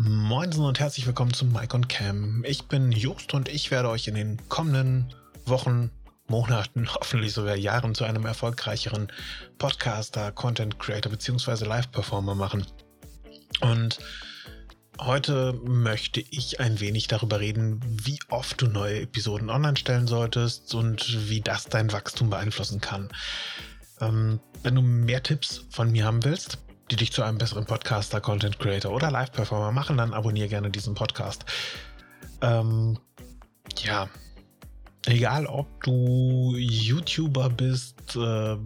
Moin und herzlich willkommen zum Mike und Cam. Ich bin Just und ich werde euch in den kommenden Wochen, Monaten, hoffentlich sogar Jahren zu einem erfolgreicheren Podcaster, Content Creator bzw. Live-Performer machen. Und heute möchte ich ein wenig darüber reden, wie oft du neue Episoden online stellen solltest und wie das dein Wachstum beeinflussen kann. Ähm, wenn du mehr Tipps von mir haben willst, die dich zu einem besseren Podcaster, Content Creator oder Live-Performer machen, dann abonniere gerne diesen Podcast. Ähm, ja, egal ob du YouTuber bist, äh,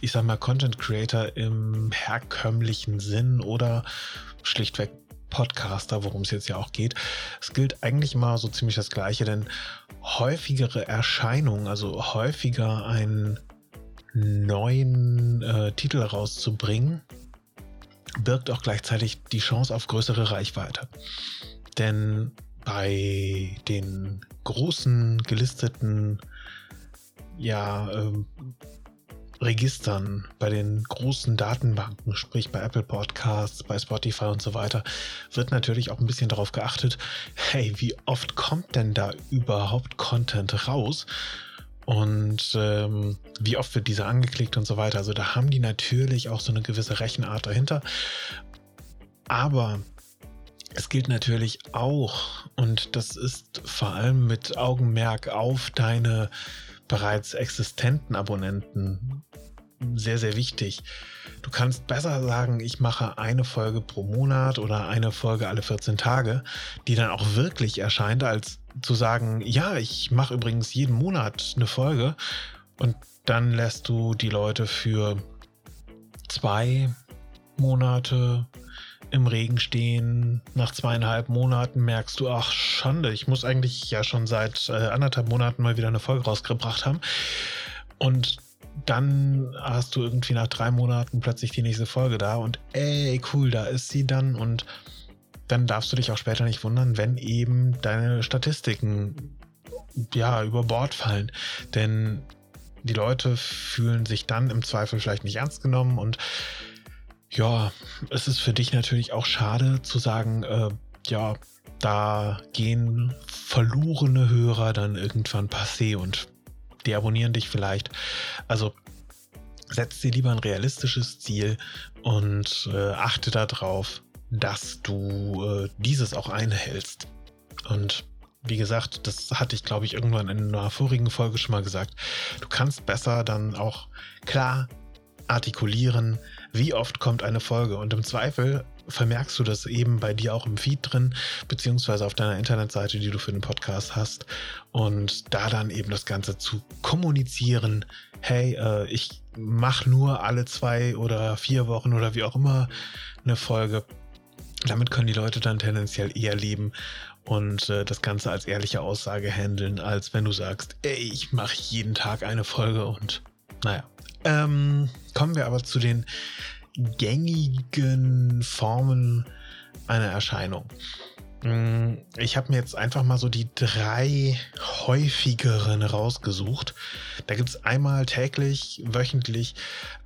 ich sag mal Content Creator im herkömmlichen Sinn oder schlichtweg Podcaster, worum es jetzt ja auch geht. Es gilt eigentlich immer so ziemlich das Gleiche, denn häufigere Erscheinungen, also häufiger einen neuen äh, Titel rauszubringen, birgt auch gleichzeitig die Chance auf größere Reichweite. Denn bei den großen gelisteten ja, äh, Registern, bei den großen Datenbanken, sprich bei Apple Podcasts, bei Spotify und so weiter, wird natürlich auch ein bisschen darauf geachtet, hey, wie oft kommt denn da überhaupt Content raus? Und ähm, wie oft wird dieser angeklickt und so weiter. Also da haben die natürlich auch so eine gewisse Rechenart dahinter. Aber es gilt natürlich auch, und das ist vor allem mit Augenmerk auf deine bereits existenten Abonnenten sehr, sehr wichtig. Du kannst besser sagen, ich mache eine Folge pro Monat oder eine Folge alle 14 Tage, die dann auch wirklich erscheint, als zu sagen, ja, ich mache übrigens jeden Monat eine Folge und dann lässt du die Leute für zwei Monate im Regen stehen. Nach zweieinhalb Monaten merkst du, ach Schande, ich muss eigentlich ja schon seit äh, anderthalb Monaten mal wieder eine Folge rausgebracht haben. Und dann hast du irgendwie nach drei Monaten plötzlich die nächste Folge da und ey, cool, da ist sie dann und dann darfst du dich auch später nicht wundern, wenn eben deine Statistiken ja über Bord fallen. Denn die Leute fühlen sich dann im Zweifel vielleicht nicht ernst genommen und ja, es ist für dich natürlich auch schade zu sagen, äh, ja, da gehen verlorene Hörer dann irgendwann passé und deabonnieren dich vielleicht. Also setz dir lieber ein realistisches Ziel und äh, achte darauf, dass du äh, dieses auch einhältst. Und wie gesagt, das hatte ich, glaube ich, irgendwann in einer vorigen Folge schon mal gesagt. Du kannst besser dann auch klar artikulieren, wie oft kommt eine Folge. Und im Zweifel vermerkst du das eben bei dir auch im Feed drin, beziehungsweise auf deiner Internetseite, die du für den Podcast hast. Und da dann eben das Ganze zu kommunizieren. Hey, äh, ich mache nur alle zwei oder vier Wochen oder wie auch immer eine Folge. Damit können die Leute dann tendenziell eher leben und äh, das Ganze als ehrliche Aussage handeln, als wenn du sagst, ey, ich mache jeden Tag eine Folge und naja. Ähm, kommen wir aber zu den gängigen Formen einer Erscheinung. Mm, ich habe mir jetzt einfach mal so die drei häufigeren rausgesucht. Da gibt es einmal täglich, wöchentlich,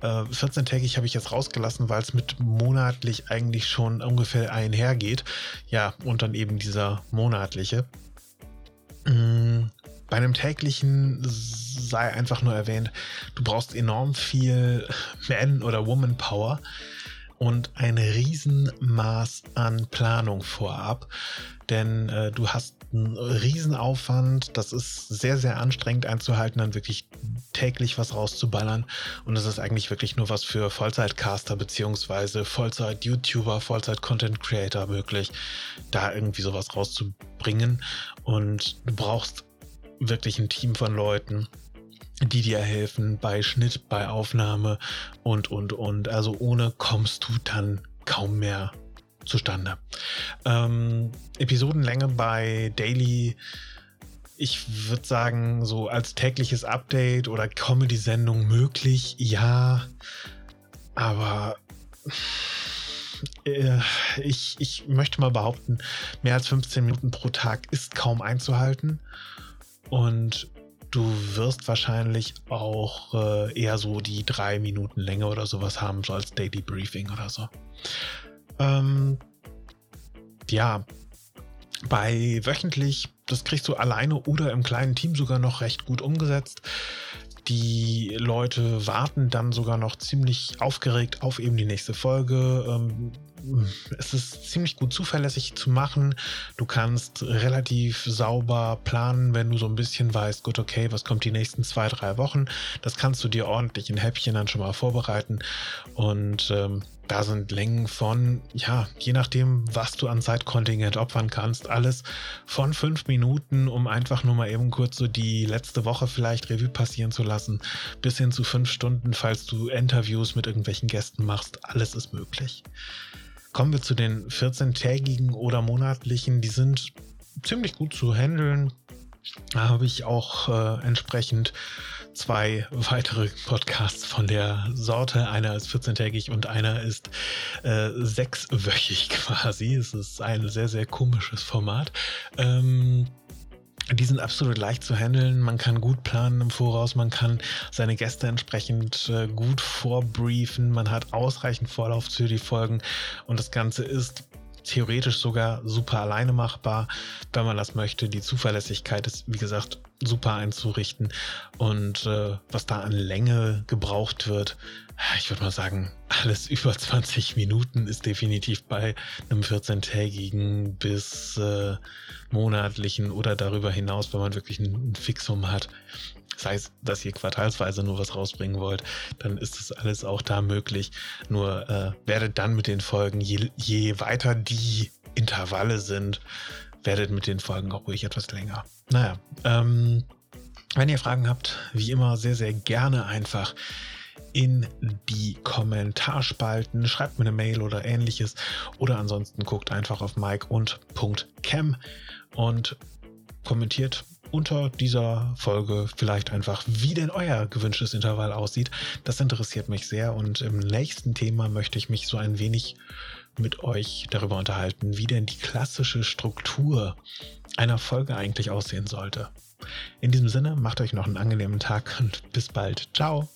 äh, 14-tägig habe ich jetzt rausgelassen, weil es mit monatlich eigentlich schon ungefähr einhergeht. Ja, und dann eben dieser monatliche. Mm, bei einem täglichen sei einfach nur erwähnt, du brauchst enorm viel Man- oder Woman-Power und ein Riesenmaß an Planung vorab, denn äh, du hast einen Riesenaufwand, das ist sehr, sehr anstrengend einzuhalten, dann wirklich täglich was rauszuballern. Und das ist eigentlich wirklich nur was für Vollzeitcaster beziehungsweise Vollzeit-YouTuber, Vollzeit-Content-Creator möglich, da irgendwie sowas rauszubringen. Und du brauchst wirklich ein Team von Leuten, die dir helfen bei Schnitt, bei Aufnahme und, und, und. Also ohne kommst du dann kaum mehr zustande. Ähm, Episodenlänge bei Daily, ich würde sagen, so als tägliches Update oder Comedy-Sendung möglich, ja. Aber äh, ich, ich möchte mal behaupten, mehr als 15 Minuten pro Tag ist kaum einzuhalten. Und Du wirst wahrscheinlich auch äh, eher so die drei Minuten Länge oder sowas haben, so als Daily Briefing oder so. Ähm, ja, bei wöchentlich, das kriegst du alleine oder im kleinen Team sogar noch recht gut umgesetzt. Die Leute warten dann sogar noch ziemlich aufgeregt auf eben die nächste Folge. Ähm, es ist ziemlich gut zuverlässig zu machen. Du kannst relativ sauber planen, wenn du so ein bisschen weißt, gut, okay, was kommt die nächsten zwei, drei Wochen. Das kannst du dir ordentlich in Häppchen dann schon mal vorbereiten. Und ähm, da sind Längen von, ja, je nachdem, was du an Zeitkontingent opfern kannst, alles von fünf Minuten, um einfach nur mal eben kurz so die letzte Woche vielleicht Revue passieren zu lassen, bis hin zu fünf Stunden, falls du Interviews mit irgendwelchen Gästen machst. Alles ist möglich. Kommen wir zu den 14-tägigen oder monatlichen. Die sind ziemlich gut zu handeln. Da habe ich auch äh, entsprechend zwei weitere Podcasts von der Sorte. Einer ist 14-tägig und einer ist äh, sechswöchig quasi. Es ist ein sehr, sehr komisches Format. Ähm, die sind absolut leicht zu handeln. Man kann gut planen im Voraus. Man kann seine Gäste entsprechend äh, gut vorbriefen. Man hat ausreichend Vorlauf für die Folgen. Und das Ganze ist theoretisch sogar super alleine machbar, wenn man das möchte. Die Zuverlässigkeit ist, wie gesagt, super einzurichten. Und äh, was da an Länge gebraucht wird, ich würde mal sagen, alles über 20 Minuten ist definitiv bei einem 14-tägigen bis äh, monatlichen oder darüber hinaus, wenn man wirklich ein, ein Fixum hat. Es, dass ihr quartalsweise nur was rausbringen wollt, dann ist das alles auch da möglich. Nur äh, werdet dann mit den Folgen, je, je weiter die Intervalle sind, werdet mit den Folgen auch ruhig etwas länger. Naja, ähm, wenn ihr Fragen habt, wie immer sehr, sehr gerne einfach in die Kommentarspalten, schreibt mir eine Mail oder ähnliches oder ansonsten guckt einfach auf mike und .cam und kommentiert unter dieser Folge vielleicht einfach, wie denn euer gewünschtes Intervall aussieht. Das interessiert mich sehr und im nächsten Thema möchte ich mich so ein wenig mit euch darüber unterhalten, wie denn die klassische Struktur einer Folge eigentlich aussehen sollte. In diesem Sinne, macht euch noch einen angenehmen Tag und bis bald. Ciao.